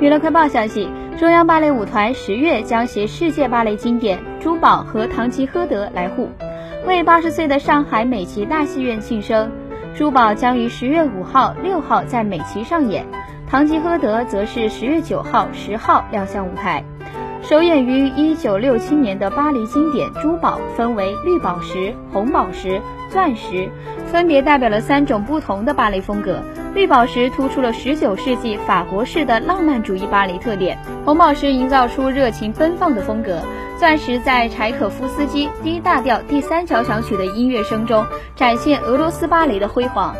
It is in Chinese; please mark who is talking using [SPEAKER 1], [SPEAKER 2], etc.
[SPEAKER 1] 娱乐快报消息，中央芭蕾舞团十月将携世界芭蕾经典《珠宝》和《唐吉诃德》来沪，为八十岁的上海美琪大戏院庆生。《珠宝》将于十月五号、六号在美琪上演，《唐吉诃德》则是十月九号、十号亮相舞台。首演于一九六七年的巴黎经典《珠宝》分为绿宝石、红宝石、钻石，分别代表了三种不同的芭蕾风格。绿宝石突出了十九世纪法国式的浪漫主义芭蕾特点，红宝石营造出热情奔放的风格，钻石在柴可夫斯基 D 大调第三交响曲的音乐声中展现俄罗斯芭蕾的辉煌。